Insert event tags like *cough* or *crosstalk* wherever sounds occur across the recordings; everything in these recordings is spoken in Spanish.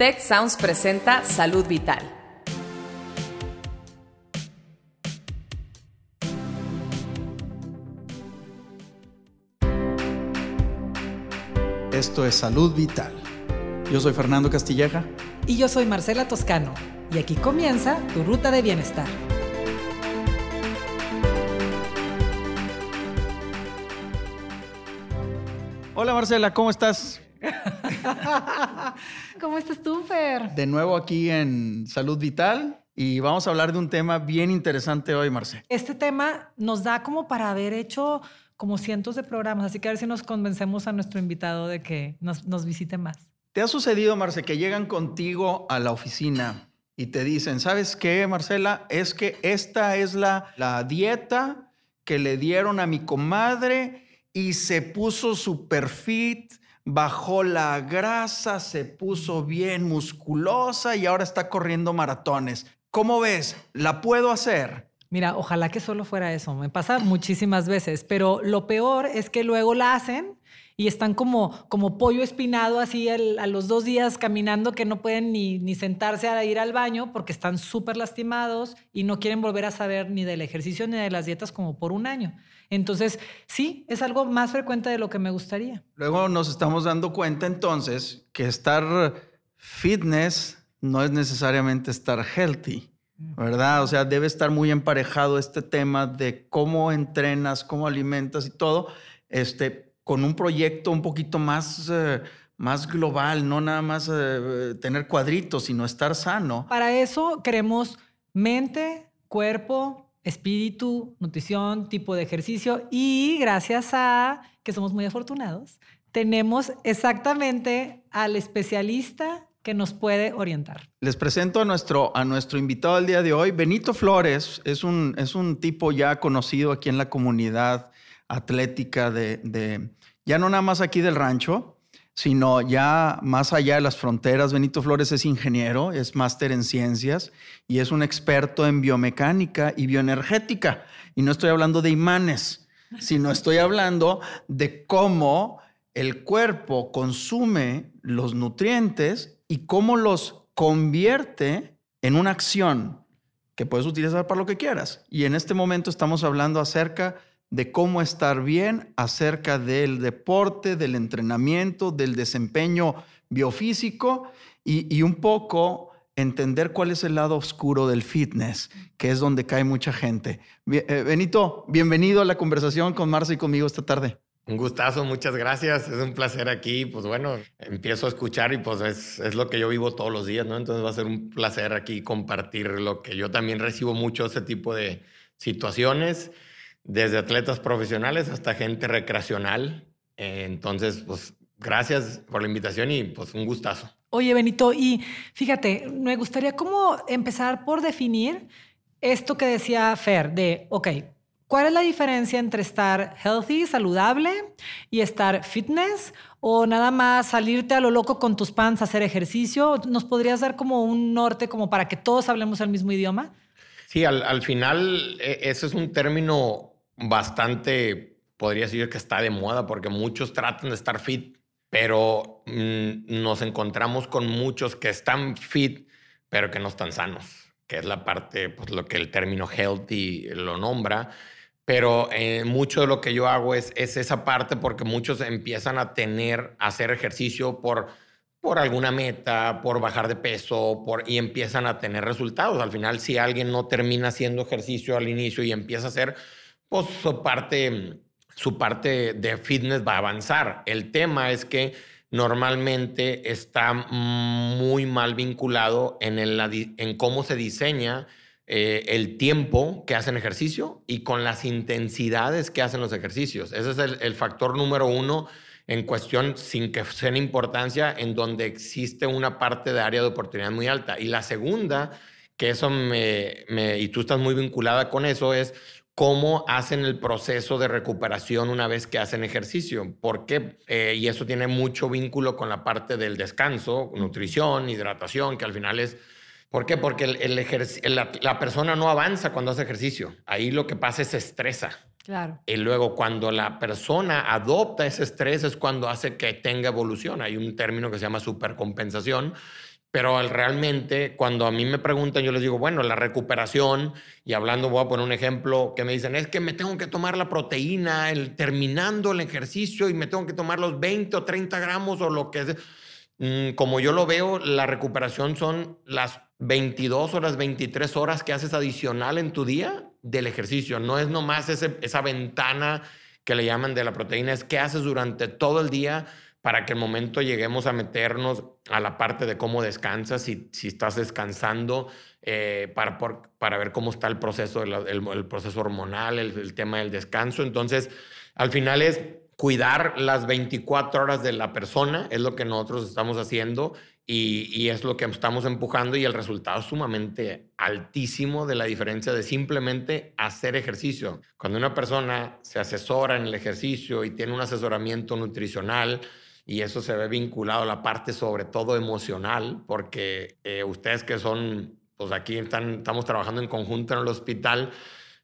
Tech Sounds presenta Salud Vital. Esto es Salud Vital. Yo soy Fernando Castilleja. Y yo soy Marcela Toscano. Y aquí comienza tu ruta de bienestar. Hola Marcela, ¿cómo estás? *laughs* ¿Cómo estás tú, Fer? De nuevo aquí en Salud Vital y vamos a hablar de un tema bien interesante hoy, Marcela. Este tema nos da como para haber hecho como cientos de programas, así que a ver si nos convencemos a nuestro invitado de que nos, nos visite más. ¿Te ha sucedido, Marce, que llegan contigo a la oficina y te dicen, ¿sabes qué, Marcela? Es que esta es la, la dieta que le dieron a mi comadre y se puso super fit, bajó la grasa, se puso bien musculosa y ahora está corriendo maratones. ¿Cómo ves? ¿La puedo hacer? Mira, ojalá que solo fuera eso. Me pasa muchísimas veces, pero lo peor es que luego la hacen y están como, como pollo espinado así a los dos días caminando que no pueden ni, ni sentarse a ir al baño porque están súper lastimados y no quieren volver a saber ni del ejercicio ni de las dietas como por un año. Entonces, sí, es algo más frecuente de lo que me gustaría. Luego nos estamos dando cuenta entonces que estar fitness no es necesariamente estar healthy, ¿verdad? O sea, debe estar muy emparejado este tema de cómo entrenas, cómo alimentas y todo, este, con un proyecto un poquito más... Eh, más global, no nada más eh, tener cuadritos, sino estar sano. Para eso queremos mente, cuerpo, espíritu, nutrición, tipo de ejercicio y gracias a que somos muy afortunados, tenemos exactamente al especialista que nos puede orientar. Les presento a nuestro, a nuestro invitado del día de hoy. Benito Flores es un, es un tipo ya conocido aquí en la comunidad atlética de, de, ya no nada más aquí del rancho, sino ya más allá de las fronteras. Benito Flores es ingeniero, es máster en ciencias y es un experto en biomecánica y bioenergética. Y no estoy hablando de imanes, sino estoy hablando de cómo el cuerpo consume los nutrientes y cómo los convierte en una acción que puedes utilizar para lo que quieras. Y en este momento estamos hablando acerca de cómo estar bien, acerca del deporte, del entrenamiento, del desempeño biofísico y, un poco entender cuál es el lado oscuro del fitness, que es donde cae mucha gente. Eh, Benito, bienvenido a la conversación con Marcia y conmigo esta tarde. Un gustazo, muchas gracias. Es un placer aquí. Pues bueno, empiezo a escuchar y pues es, es, lo que yo vivo todos los días, ¿no? Entonces va a ser un placer aquí compartir lo que yo también recibo mucho, ese tipo de situaciones, desde atletas profesionales hasta gente recreacional. entonces, pues gracias por la invitación y pues un gustazo. Oye, Benito, y fíjate, me gustaría como empezar por definir esto que decía Fer, de, ok, ¿Cuál es la diferencia entre estar healthy, saludable, y estar fitness? ¿O nada más salirte a lo loco con tus pants a hacer ejercicio? ¿Nos podrías dar como un norte como para que todos hablemos el mismo idioma? Sí, al, al final e, ese es un término bastante, podría decir que está de moda porque muchos tratan de estar fit, pero mmm, nos encontramos con muchos que están fit, pero que no están sanos, que es la parte, pues lo que el término healthy lo nombra pero eh, mucho de lo que yo hago es, es esa parte porque muchos empiezan a tener, a hacer ejercicio por, por alguna meta, por bajar de peso, por, y empiezan a tener resultados. Al final, si alguien no termina haciendo ejercicio al inicio y empieza a hacer, pues su parte, su parte de fitness va a avanzar. El tema es que normalmente está muy mal vinculado en, en cómo se diseña eh, el tiempo que hacen ejercicio y con las intensidades que hacen los ejercicios. Ese es el, factor número uno en cuestión, sin que sea importancia, en donde existe una parte de área de oportunidad muy alta. Y la segunda, que eso me, y tú estás muy vinculada con eso, es cómo hacen el proceso de recuperación una vez que hacen ejercicio. ¿Por qué? Eh, y eso tiene mucho vínculo con la parte del descanso, nutrición, hidratación, que al final es ¿Por qué? Porque el, la, persona no avanza cuando hace ejercicio. Ahí lo que pasa es se estresa. Claro. Y luego cuando la persona adopta ese estrés es cuando hace que tenga evolución. Hay un término que se llama supercompensación, Pero realmente, cuando a mí me preguntan, yo les digo, bueno, la recuperación, y hablando, voy a poner un ejemplo que me dicen, es que me tengo que tomar la proteína el, terminando el ejercicio y me tengo que tomar los 20 o 30 gramos o lo que sea. Mm, como yo lo veo, la recuperación son las 22 o las 23 horas que haces adicional en tu día del ejercicio. No es nomás esa ventana que le llaman de la proteína, es qué haces durante todo el día para que el momento lleguemos a meternos a la parte de cómo descansas, si, si estás descansando, eh, para, para ver cómo está el proceso, el, proceso hormonal, el, tema del descanso. Entonces, al final es cuidar las 24 horas de la persona, es lo que nosotros estamos haciendo y, y, es lo que estamos empujando y el resultado es sumamente altísimo de la diferencia de simplemente hacer ejercicio. Cuando una persona se asesora en el ejercicio y tiene un asesoramiento nutricional, y eso se ve vinculado a la parte sobre todo emocional, porque eh, ustedes que son, pues aquí están, estamos trabajando en conjunto en el hospital,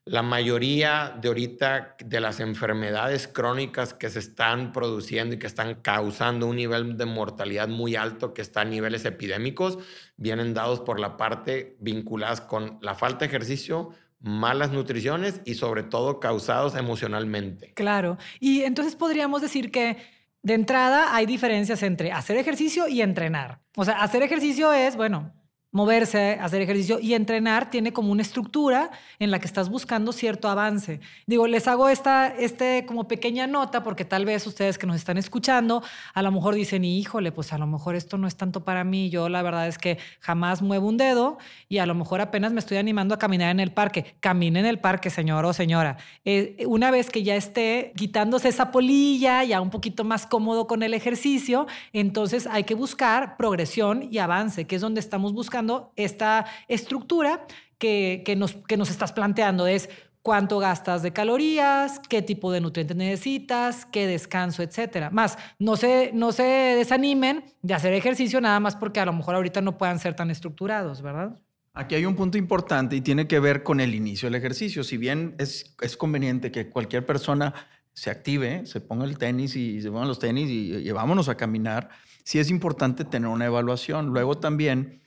la mayoría de ahorita de las enfermedades crónicas que se están produciendo y que están causando un nivel de mortalidad muy alto que está a niveles epidémicos, vienen dados por la parte vinculadas con la falta de ejercicio, malas nutriciones y sobre todo causados emocionalmente. Claro. Y entonces podríamos decir que de entrada hay diferencias entre hacer ejercicio y entrenar. O sea, hacer ejercicio es, bueno, moverse, hacer ejercicio y entrenar tiene como una estructura en la que estás buscando cierto avance. Digo, les hago esta este como pequeña nota porque tal vez ustedes que nos están escuchando a lo mejor dicen, híjole, pues a lo mejor esto no es tanto para mí. Yo la verdad es que jamás muevo un dedo y a lo mejor apenas me estoy animando a caminar en el parque. Camine en el parque, señor o señora. Eh, una vez que ya esté quitándose esa polilla, ya un poquito más cómodo con el ejercicio, entonces hay que buscar progresión y avance, que es donde estamos buscando esta estructura que, que, nos, que nos estás planteando. Es cuánto gastas de calorías, qué tipo de nutrientes necesitas, qué descanso, etcétera. Más, no se, no se desanimen de hacer ejercicio nada más porque a lo mejor ahorita no puedan ser tan estructurados, ¿verdad? Aquí hay un punto importante y tiene que ver con el inicio del ejercicio. Si bien es, es conveniente que cualquier persona se active, se ponga el tenis y se pongan los tenis y, y vámonos a caminar, sí es importante tener una evaluación. Luego también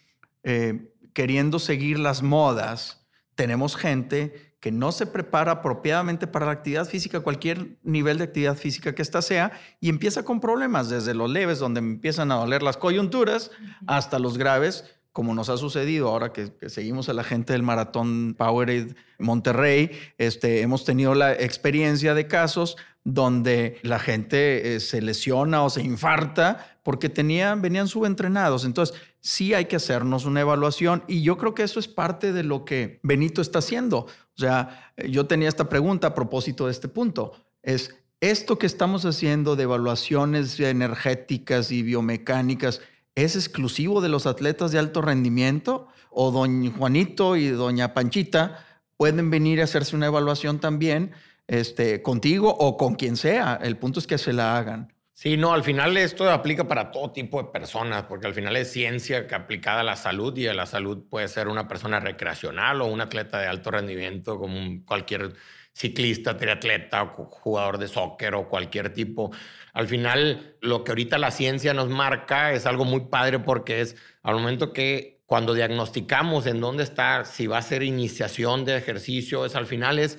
eh, queriendo seguir las modas, tenemos gente que no se prepara apropiadamente para la actividad física, cualquier nivel de actividad física que ésta sea, y empieza con problemas, desde los leves, donde empiezan a doler las coyunturas, hasta los graves, como nos ha sucedido ahora que, seguimos a la gente del maratón Powerade Monterrey, este, hemos tenido la experiencia de casos donde la gente eh, se lesiona o se infarta porque venían subentrenados. Entonces, sí hay que hacernos una evaluación y yo creo que eso es parte de lo que Benito está haciendo. O sea, yo tenía esta pregunta a propósito de este punto. Es esto que estamos haciendo de evaluaciones energéticas y biomecánicas, ¿es exclusivo de los atletas de alto rendimiento? ¿O don Juanito y doña Panchita pueden venir a hacerse una evaluación también este, contigo o con quien sea? El punto es que se la hagan. Sí, no, al final esto aplica para todo tipo de personas, porque al final es ciencia que aplicada a la salud y a la salud puede ser una persona recreacional o un atleta de alto rendimiento como cualquier ciclista, triatleta, jugador de soccer o cualquier tipo. Al final, lo que ahorita la ciencia nos marca es algo muy padre porque es al momento que cuando diagnosticamos en dónde está, si va a ser iniciación de ejercicio, es al final es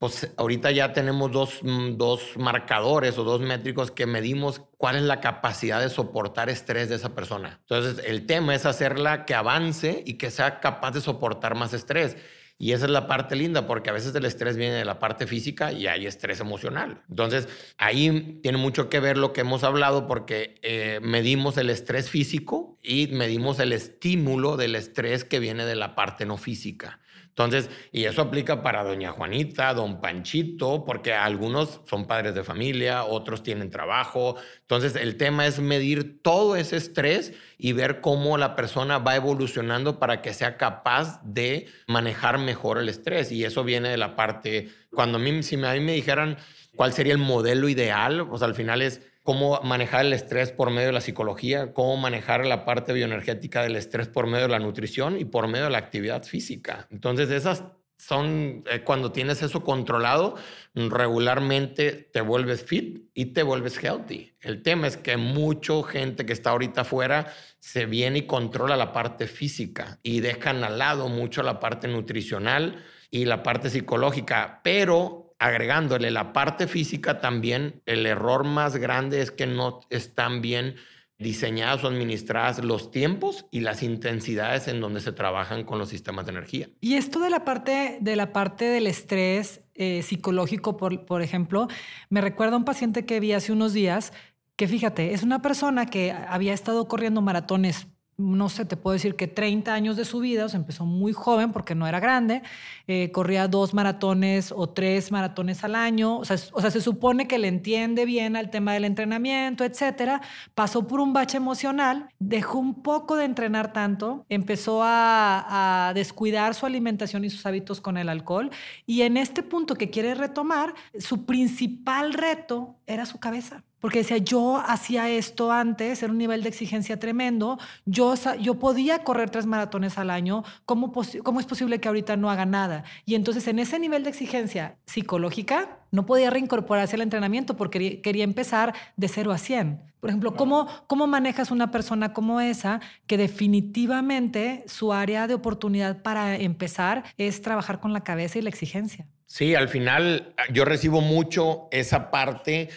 pues ahorita ya tenemos dos, mm, dos, marcadores o dos métricos que medimos cuál es la capacidad de soportar estrés de esa persona. Entonces, el tema es hacerla que avance y que sea capaz de soportar más estrés. Y esa es la parte linda, porque a veces el estrés viene de la parte física y hay estrés emocional. Entonces, ahí tiene mucho que ver lo que hemos hablado, porque eh, medimos el estrés físico y medimos el estímulo del estrés que viene de la parte no física. Entonces, y eso aplica para doña Juanita, don Panchito, porque algunos son padres de familia, otros tienen trabajo. Entonces, el tema es medir todo ese estrés y ver cómo la persona va evolucionando para que sea capaz de manejar mejor el estrés. Y eso viene de la parte, cuando a mí, si a mí me dijeran cuál sería el modelo ideal, pues al final es cómo manejar el estrés por medio de la psicología, cómo manejar la parte bioenergética del estrés por medio de la nutrición y por medio de la actividad física. Entonces, esas son eh, cuando tienes eso controlado, regularmente te vuelves fit y te vuelves healthy. El tema es que mucha gente que está ahorita afuera se viene y controla la parte física y dejan al lado mucho la parte nutricional y la parte psicológica, pero agregándole la parte física también, el error más grande es que no están bien diseñadas o administradas los tiempos y las intensidades en donde se trabajan con los sistemas de energía. Y esto de la parte, de la parte del estrés eh, psicológico, por, por ejemplo, me recuerda a un paciente que vi hace unos días que fíjate, es una persona que había estado corriendo maratones no sé, te puedo decir que 30 años de su vida, o sea, empezó muy joven porque no era grande, eh, corría dos maratones o tres maratones al año, o sea, se supone que le entiende bien al tema del entrenamiento, etcétera, pasó por un bache emocional, dejó un poco de entrenar tanto, empezó a, a descuidar su alimentación y sus hábitos con el alcohol, y en este punto que quiere retomar, su principal reto era su cabeza porque decía, yo hacía esto antes, era un nivel de exigencia tremendo, yo, yo podía correr tres maratones al año, ¿Cómo, ¿cómo es posible que ahorita no haga nada? Y entonces en ese nivel de exigencia psicológica, no podía reincorporarse al entrenamiento porque quería empezar de cero a 100. Por ejemplo, ¿cómo, ¿cómo manejas una persona como esa que definitivamente su área de oportunidad para empezar es trabajar con la cabeza y la exigencia? Sí, al final yo recibo mucho esa parte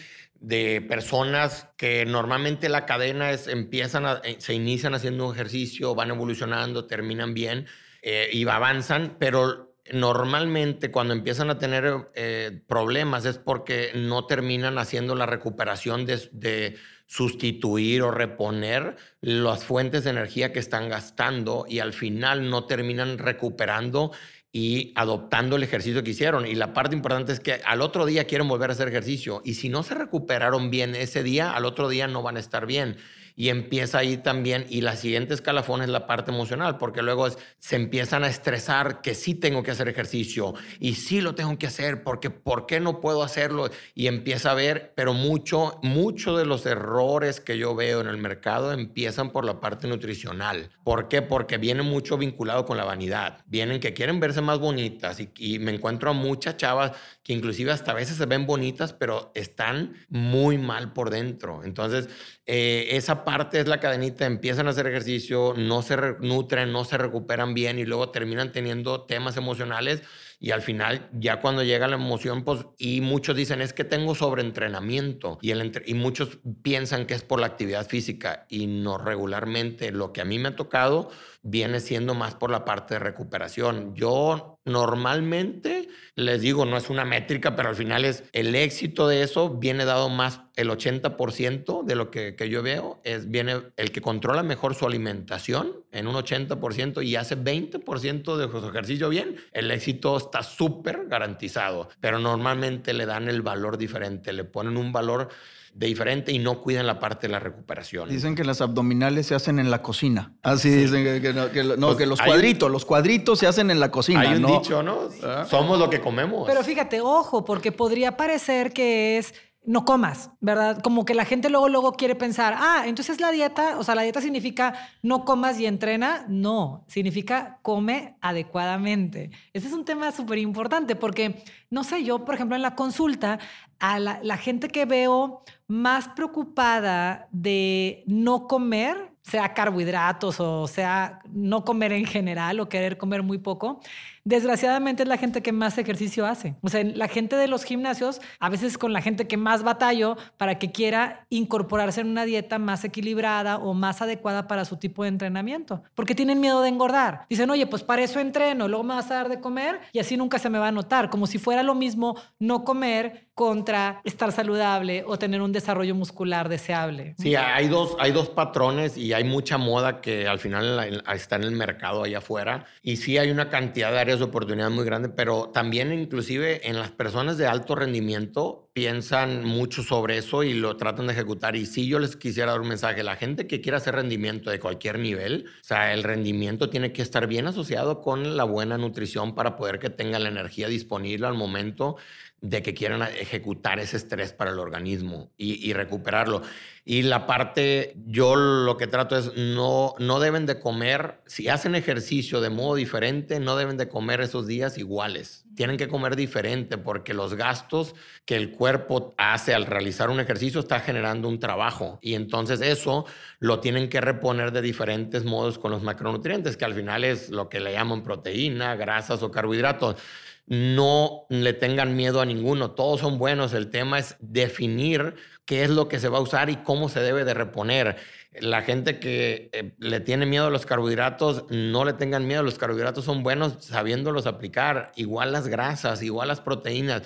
de personas que normalmente la cadena es, empiezan a, eh, se inician haciendo un ejercicio, van evolucionando, terminan bien eh, y avanzan, pero normalmente cuando empiezan a tener eh, problemas es porque no terminan haciendo la recuperación de, de, sustituir o reponer las fuentes de energía que están gastando y al final no terminan recuperando y adoptando el ejercicio que hicieron. Y la parte importante es que al otro día quieren volver a hacer ejercicio y si no se recuperaron bien ese día, al otro día no van a estar bien y empieza ahí también, y la siguiente escalafón es la parte emocional, porque luego se empiezan a estresar que sí tengo que hacer ejercicio y sí lo tengo que hacer, porque ¿por qué no puedo hacerlo? Y empieza a ver, pero mucho, mucho de los errores que yo veo en el mercado empiezan por la parte nutricional. ¿Por qué? Porque viene mucho vinculado con la vanidad. Vienen que quieren verse más bonitas y, y me encuentro a muchas chavas que inclusive hasta a veces se ven bonitas, pero están muy mal por dentro. Entonces, eh, parte es la cadenita, empiezan a hacer ejercicio, no se nutren, no se recuperan bien y luego terminan teniendo temas emocionales y al final ya cuando llega la emoción, pues, y muchos dicen es que tengo sobreentrenamiento y, el y muchos piensan que es por la actividad física y no regularmente lo que a mí me ha tocado viene siendo más por la parte de recuperación. Yo normalmente les digo, no es una métrica, pero al final es el éxito de eso viene dado más el 80% de lo que, yo veo es viene el que controla mejor su alimentación en un 80% y hace 20% de su ejercicio bien, el éxito está súper garantizado, pero normalmente le dan el valor diferente, le ponen un valor de diferente y no cuidan la parte de la recuperación. Dicen que las abdominales se hacen en la cocina. Así dicen que, no, que, los cuadritos, los cuadritos se hacen en la cocina. Hay un dicho, ¿no? Ah. Somos lo que comemos. Pero fíjate, ojo, porque podría parecer que es no comas, ¿verdad? Como que la gente luego, luego quiere pensar, ah, entonces la dieta, o sea, la dieta significa no comas y entrena. No, significa come adecuadamente. Ese es un tema súper importante porque, no sé, yo, por ejemplo, en la consulta, a la, la gente que veo más preocupada de no comer, sea carbohidratos o sea no comer en general o querer comer muy poco, desgraciadamente es la gente que más ejercicio hace. O sea, la gente de los gimnasios, a veces con la gente que más batallo para que quiera incorporarse en una dieta más equilibrada o más adecuada para su tipo de entrenamiento, porque tienen miedo de engordar. Dicen, oye, pues para eso entreno, luego me vas a dar de comer y así nunca se me va a notar, como si fuera lo mismo no comer contra estar saludable o tener un desarrollo muscular deseable. Sí, hay dos, hay dos patrones y hay mucha moda que al final está en el mercado allá afuera. Y sí hay una cantidad de áreas de oportunidad muy grande, pero también inclusive en las personas de alto rendimiento piensan mucho sobre eso y lo tratan de ejecutar. Y si yo les quisiera dar un mensaje, la gente que quiera hacer rendimiento de cualquier nivel, o sea, el rendimiento tiene que estar bien asociado con la buena nutrición para poder que tenga la energía disponible al momento de que quieran ejecutar ese estrés para el organismo y, recuperarlo. Y la parte, yo lo que trato es, no, no deben de comer, si hacen ejercicio de modo diferente, no deben de comer esos días iguales. Tienen que comer diferente porque los gastos que el cuerpo hace al realizar un ejercicio está generando un trabajo. Y entonces eso lo tienen que reponer de diferentes modos con los macronutrientes, que al final es lo que le llaman proteína, grasas o carbohidratos no le tengan miedo a ninguno, todos son buenos, el tema es definir qué es lo que se va a usar y cómo se debe de reponer. La gente que eh, le tiene miedo a los carbohidratos, no le tengan miedo, los carbohidratos son buenos sabiéndolos aplicar, igual las grasas, igual las proteínas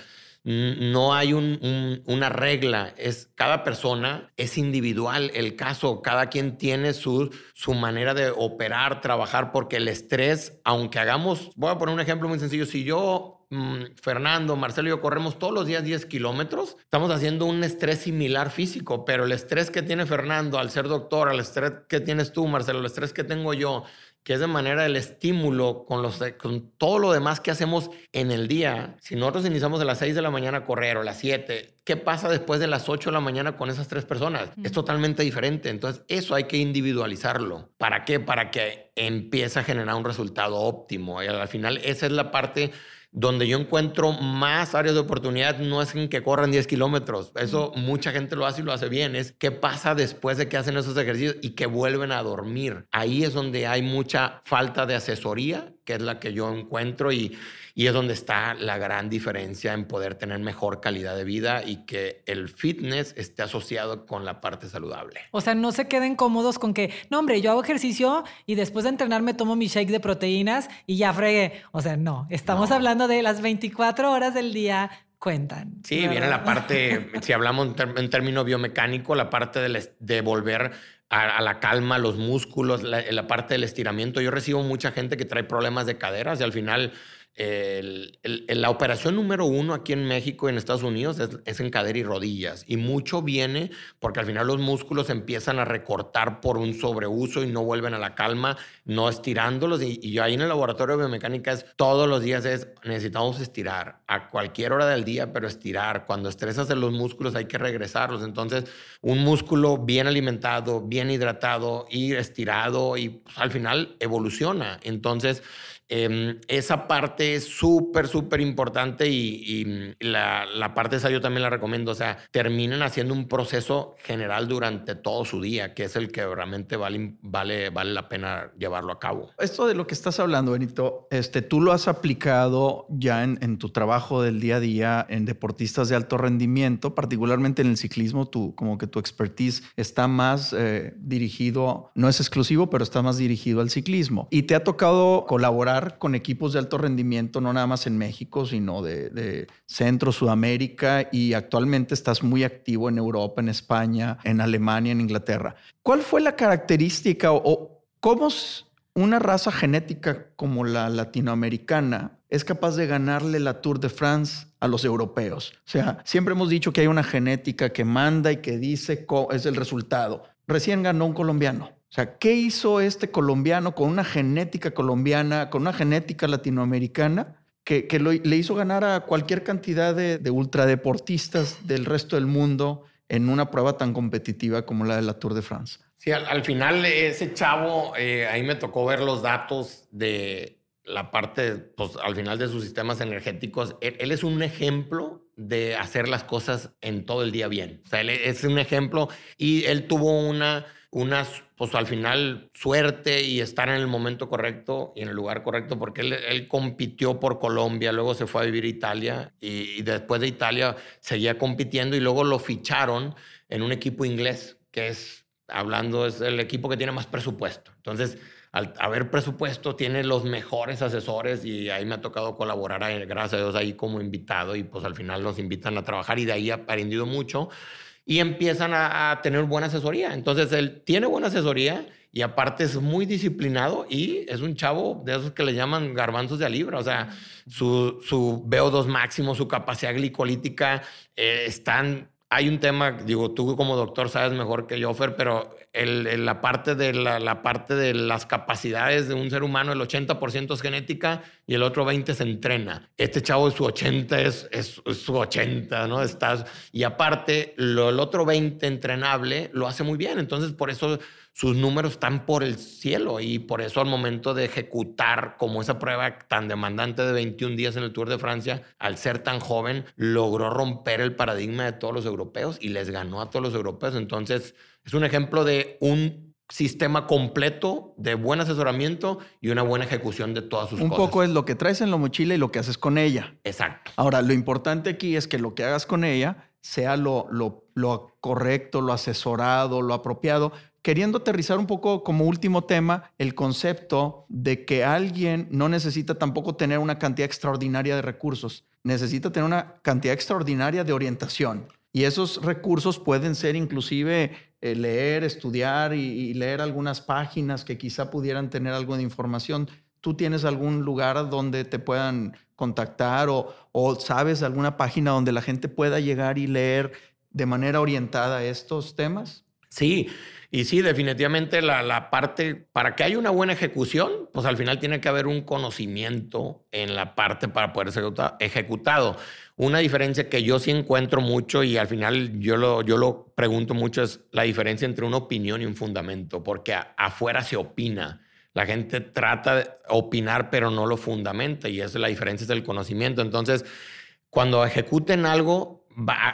no hay una regla, es cada persona es individual el caso, cada quien tiene su, su manera de operar, trabajar, porque el estrés, aunque hagamos, voy a poner un ejemplo muy sencillo, si yo mm, Fernando, Marcelo y yo corremos todos los días 10 kilómetros, estamos haciendo un estrés similar físico, pero el estrés que tiene Fernando al ser doctor, el estrés que tienes tú, Marcelo, el estrés que tengo yo, que es de manera el estímulo con, los, con todo lo demás que hacemos en el día. Si nosotros iniciamos a las 6 de la mañana a correr o a las 7, ¿qué pasa después de las 8 de la mañana con esas tres personas? Es totalmente diferente. Entonces, eso hay que individualizarlo. ¿Para qué? Para que empiece a generar un resultado óptimo. Y al final, esa es la parte donde yo encuentro más áreas de oportunidad no es en que corran 10 kilómetros. Eso mucha gente lo hace y lo hace bien. Es qué pasa después de que hacen esos ejercicios y que vuelven a dormir. Ahí es donde hay mucha falta de asesoría, que es la que yo encuentro y y es donde está la gran diferencia en poder tener mejor calidad de vida y que el fitness esté asociado con la parte saludable. O sea, no se queden cómodos con que, no, hombre, yo hago ejercicio y después de entrenar me tomo mi shake de proteínas y ya fregué. O sea, no, estamos hablando de las 24 horas del día cuentan. Sí, viene la parte, *laughs* si hablamos en, término biomecánico, la parte de, de volver a, la calma, los músculos, la, la, parte del estiramiento. Yo recibo mucha gente que trae problemas de caderas y al final la operación número uno aquí en México y en Estados Unidos es, en cadera y rodillas. Y mucho viene porque al final los músculos empiezan a recortar por un sobreuso y no vuelven a la calma, no estirándolos. Y, y ahí en el laboratorio de biomecánica es todos los días es necesitamos estirar a cualquier hora del día, pero estirar. Cuando estresas en los músculos hay que regresarlos. Entonces, un músculo bien alimentado, bien hidratado y estirado y pues, al final evoluciona. Entonces, Em, esa parte es súper, súper importante y, la, parte esa yo también la recomiendo. O sea, terminen haciendo un proceso general durante todo su día, que es el que realmente vale, vale, vale la pena llevarlo a cabo. Esto de lo que estás hablando, Benito, este, tú lo has aplicado ya en, en tu trabajo del día a día en deportistas de alto rendimiento, particularmente en el ciclismo, tú, como que tu expertise está más eh, dirigido, no es exclusivo, pero está más dirigido al ciclismo. Y te ha tocado colaborar con equipos de alto rendimiento, no nada más en México, sino de, Centro, Sudamérica, y actualmente estás muy activo en Europa, en España, en Alemania, en Inglaterra. ¿Cuál fue la característica o, cómo una raza genética como la latinoamericana es capaz de ganarle la Tour de France a los europeos. O sea, siempre hemos dicho que hay una genética que manda y que dice es el resultado. Recién ganó un colombiano. O sea, ¿qué hizo este colombiano con una genética colombiana, con una genética latinoamericana, que, le hizo ganar a cualquier cantidad de, ultradeportistas del resto del mundo en una prueba tan competitiva como la de la Tour de France? Sí, al, final ese chavo, eh, ahí me tocó ver los datos de la parte, pues al final de sus sistemas energéticos. Él, es un ejemplo de hacer las cosas en todo el día bien. O sea, él es un ejemplo y él tuvo una unas, pues al final, suerte y estar en el momento correcto y en el lugar correcto, porque él, compitió por Colombia, luego se fue a vivir a Italia y, después de Italia seguía compitiendo y luego lo ficharon en un equipo inglés, que es, hablando, es el equipo que tiene más presupuesto. Entonces, al haber presupuesto, tiene los mejores asesores y ahí me ha tocado colaborar, gracias a Dios, ahí como invitado y pues al final nos invitan a trabajar y de ahí he aprendido mucho y empiezan a, tener buena asesoría. Entonces, él tiene buena asesoría y aparte es muy disciplinado y es un chavo de esos que le llaman garbanzos de a libra. O sea, su, su VO2 máximo, su capacidad glicolítica eh, están hay un tema, digo, tú como doctor sabes mejor que yo, Fer, pero la, parte de la, parte de las capacidades de un ser humano, el 80% es genética y el otro 20% se entrena. Este chavo, su 80 es, es, su 80, ¿no? Estás, y aparte, lo, el otro 20 entrenable lo hace muy bien. Entonces, por eso sus números están por el cielo y por eso al momento de ejecutar como esa prueba tan demandante de 21 días en el Tour de Francia, al ser tan joven, logró romper el paradigma de todos los europeos y les ganó a todos los europeos. Entonces, es un ejemplo de un sistema completo de buen asesoramiento y una buena ejecución de todas sus cosas. Un poco es lo que traes en la mochila y lo que haces con ella. Exacto. Ahora, lo importante aquí es que lo que hagas con ella sea lo, lo, lo correcto, lo asesorado, lo apropiado, queriendo aterrizar un poco como último tema el concepto de que alguien no necesita tampoco tener una cantidad extraordinaria de recursos, necesita tener una cantidad extraordinaria de orientación. Y esos recursos pueden ser inclusive eh, leer, estudiar y, leer algunas páginas que quizá pudieran tener algo de información. ¿Tú tienes algún lugar donde te puedan contactar o, o sabes alguna página donde la gente pueda llegar y leer de manera orientada estos temas? Sí, y sí, definitivamente la, parte, para que haya una buena ejecución, pues al final tiene que haber un conocimiento en la parte para poder ser ejecutado. Una diferencia que yo sí encuentro mucho y al final yo lo, yo lo pregunto mucho es la diferencia entre una opinión y un fundamento, porque afuera se opina. La gente trata de opinar, pero no lo fundamenta y esa es la diferencia del conocimiento. Entonces, cuando ejecuten algo,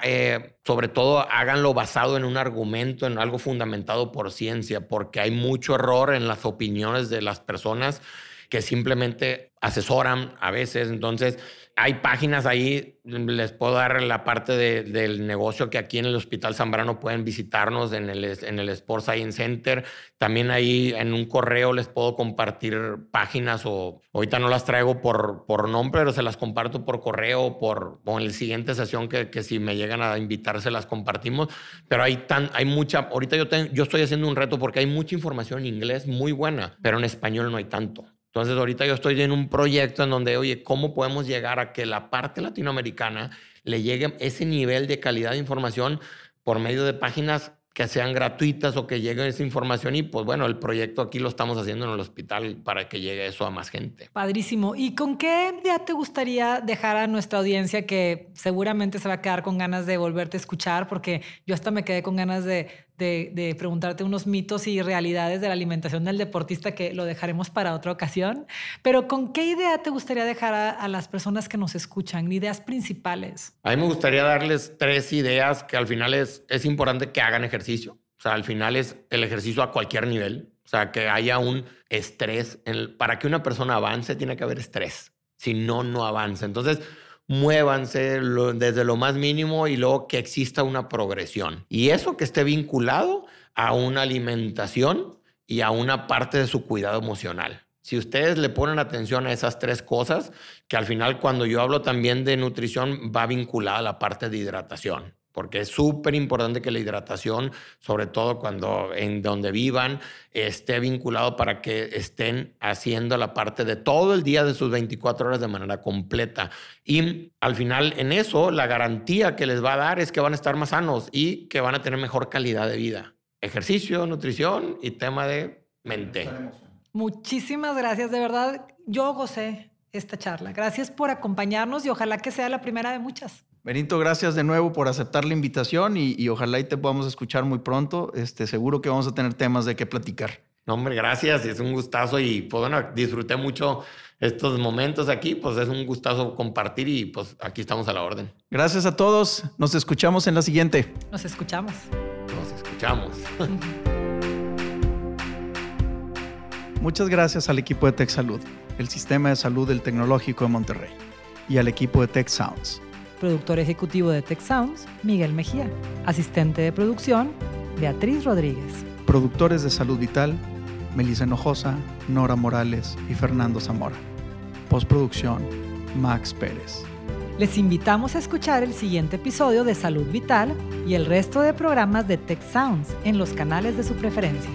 eh, sobre todo háganlo basado en un argumento, en algo fundamentado por ciencia, porque hay mucho error en las opiniones de las personas que simplemente asesoran a veces. Entonces, hay páginas ahí, les puedo dar la parte del negocio que aquí en el Hospital Zambrano pueden visitarnos en el, en el Sports Science Center. También ahí en un correo les puedo compartir páginas o ahorita no las traigo por, por nombre, pero se las comparto por correo por, o en la siguiente sesión que, que si me llegan a invitar se las compartimos. Pero hay, tan, hay mucha, ahorita yo, yo estoy haciendo un reto porque hay mucha información en inglés muy buena, pero en español no hay tanto. Entonces, ahorita yo estoy en un proyecto en donde, oye, ¿cómo podemos llegar a que la parte latinoamericana le llegue ese nivel de calidad de información por medio de páginas que sean gratuitas o que llegue esa información y pues bueno, el proyecto aquí lo estamos haciendo en el hospital para que llegue eso a más gente. Padrísimo. ¿Y con qué idea te gustaría dejar a nuestra audiencia que seguramente se va a quedar con ganas de volverte a escuchar? Porque yo hasta me quedé con ganas de, de, preguntarte unos mitos y realidades de la alimentación del deportista que lo dejaremos para otra ocasión. Pero ¿con qué idea te gustaría dejar a, las personas que nos escuchan? Ideas principales. A mí me gustaría darles tres ideas que al final es, es importante que hagan ejercicio. O sea, al final es el ejercicio a cualquier nivel. O sea, que haya un estrés. Para que una persona avance, tiene que haber estrés. Si no, no avanza. Entonces, muévanse desde lo más mínimo y luego que exista una progresión. Y eso que esté vinculado a una alimentación y a una parte de su cuidado emocional. Si ustedes le ponen atención a esas tres cosas, que al final cuando yo hablo también de nutrición va vinculada a la parte de hidratación porque es súper importante que la hidratación, sobre todo cuando en donde vivan, esté vinculado para que estén haciendo la parte de todo el día de sus 24 horas de manera completa. Y al final en eso, la garantía que les va a dar es que van a estar más sanos y que van a tener mejor calidad de vida. Ejercicio, nutrición y tema de mente. Muchísimas gracias, de verdad. Yo gocé esta charla. Gracias por acompañarnos y ojalá que sea la primera de muchas. Benito, gracias de nuevo por aceptar la invitación y, ojalá y te podamos escuchar muy pronto. Este, seguro que vamos a tener temas de qué platicar. No, hombre, gracias. Es un gustazo y pues bueno, disfruté mucho estos momentos aquí. Pues es un gustazo compartir y pues aquí estamos a la orden. Gracias a todos. Nos escuchamos en la siguiente. Nos escuchamos. Nos escuchamos. *laughs* Muchas gracias al equipo de Tech Salud, el sistema de salud del Tecnológico de Monterrey, y al equipo de Tech Sounds productor ejecutivo de Tech Sounds, Miguel Mejía, asistente de producción, Beatriz Rodríguez. Productores de Salud Vital, Melissa Hinojosa, Nora Morales y Fernando Zamora. Postproducción, Max Pérez. Les invitamos a escuchar el siguiente episodio de Salud Vital y el resto de programas de Tech Sounds en los canales de su preferencia.